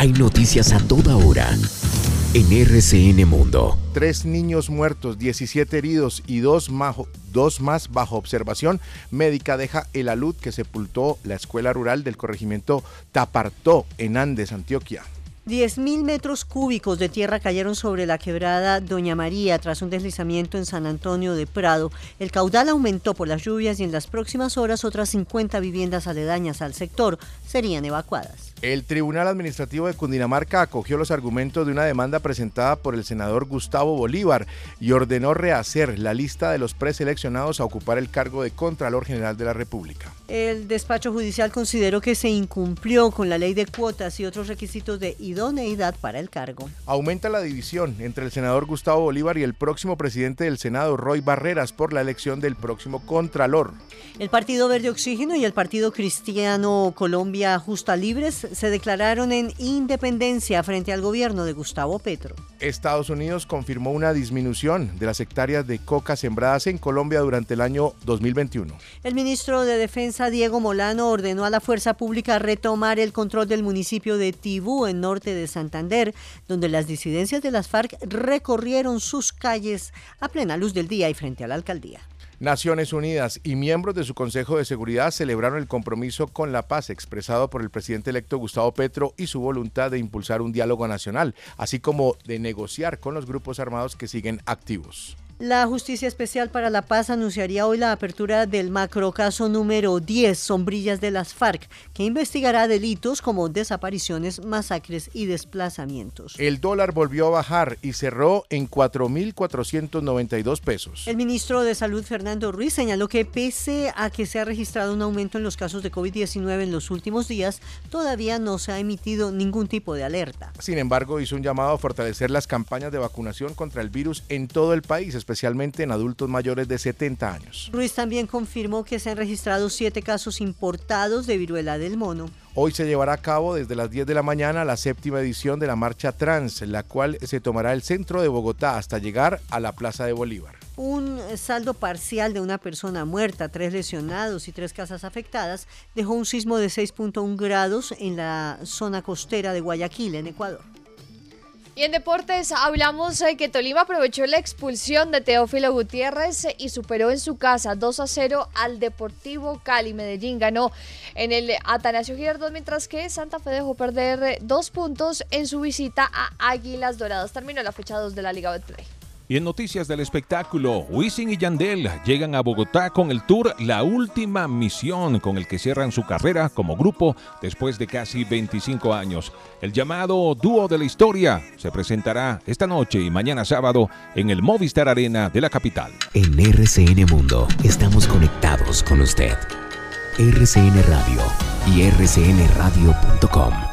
Hay noticias a toda hora en RCN Mundo. Tres niños muertos, 17 heridos y dos, dos más bajo observación médica deja el alud que sepultó la escuela rural del corregimiento Tapartó en Andes, Antioquia. 10.000 metros cúbicos de tierra cayeron sobre la quebrada Doña María tras un deslizamiento en San Antonio de Prado. El caudal aumentó por las lluvias y en las próximas horas otras 50 viviendas aledañas al sector serían evacuadas. El Tribunal Administrativo de Cundinamarca acogió los argumentos de una demanda presentada por el senador Gustavo Bolívar y ordenó rehacer la lista de los preseleccionados a ocupar el cargo de Contralor General de la República. El despacho judicial consideró que se incumplió con la ley de cuotas y otros requisitos de idoneidad para el cargo. Aumenta la división entre el senador Gustavo Bolívar y el próximo presidente del Senado, Roy Barreras, por la elección del próximo Contralor. El Partido Verde Oxígeno y el Partido Cristiano Colombia Justa Libres se declararon en independencia frente al gobierno de Gustavo Petro. Estados Unidos confirmó una disminución de las hectáreas de coca sembradas en Colombia durante el año 2021. El ministro de Defensa Diego Molano ordenó a la fuerza pública retomar el control del municipio de Tibú en de Santander, donde las disidencias de las FARC recorrieron sus calles a plena luz del día y frente a la alcaldía. Naciones Unidas y miembros de su Consejo de Seguridad celebraron el compromiso con la paz expresado por el presidente electo Gustavo Petro y su voluntad de impulsar un diálogo nacional, así como de negociar con los grupos armados que siguen activos. La Justicia Especial para la Paz anunciaría hoy la apertura del macrocaso número 10, Sombrillas de las FARC, que investigará delitos como desapariciones, masacres y desplazamientos. El dólar volvió a bajar y cerró en 4.492 pesos. El ministro de Salud, Fernando Ruiz, señaló que pese a que se ha registrado un aumento en los casos de COVID-19 en los últimos días, todavía no se ha emitido ningún tipo de alerta. Sin embargo, hizo un llamado a fortalecer las campañas de vacunación contra el virus en todo el país, especialmente en adultos mayores de 70 años. Ruiz también confirmó que se han registrado siete casos importados de viruela del mono. Hoy se llevará a cabo desde las 10 de la mañana la séptima edición de la Marcha Trans, la cual se tomará el centro de Bogotá hasta llegar a la Plaza de Bolívar. Un saldo parcial de una persona muerta, tres lesionados y tres casas afectadas dejó un sismo de 6.1 grados en la zona costera de Guayaquil, en Ecuador. Y en deportes hablamos de que Tolima aprovechó la expulsión de Teófilo Gutiérrez y superó en su casa 2 a 0 al Deportivo Cali. Medellín ganó en el Atanasio Girardot, mientras que Santa Fe dejó perder dos puntos en su visita a Águilas Doradas. Terminó la fecha 2 de la Liga Betplay. Y en noticias del espectáculo, Wisin y Yandel llegan a Bogotá con el tour La Última Misión, con el que cierran su carrera como grupo después de casi 25 años. El llamado Dúo de la Historia se presentará esta noche y mañana sábado en el Movistar Arena de la capital. En RCN Mundo estamos conectados con usted. RCN Radio y rcnradio.com.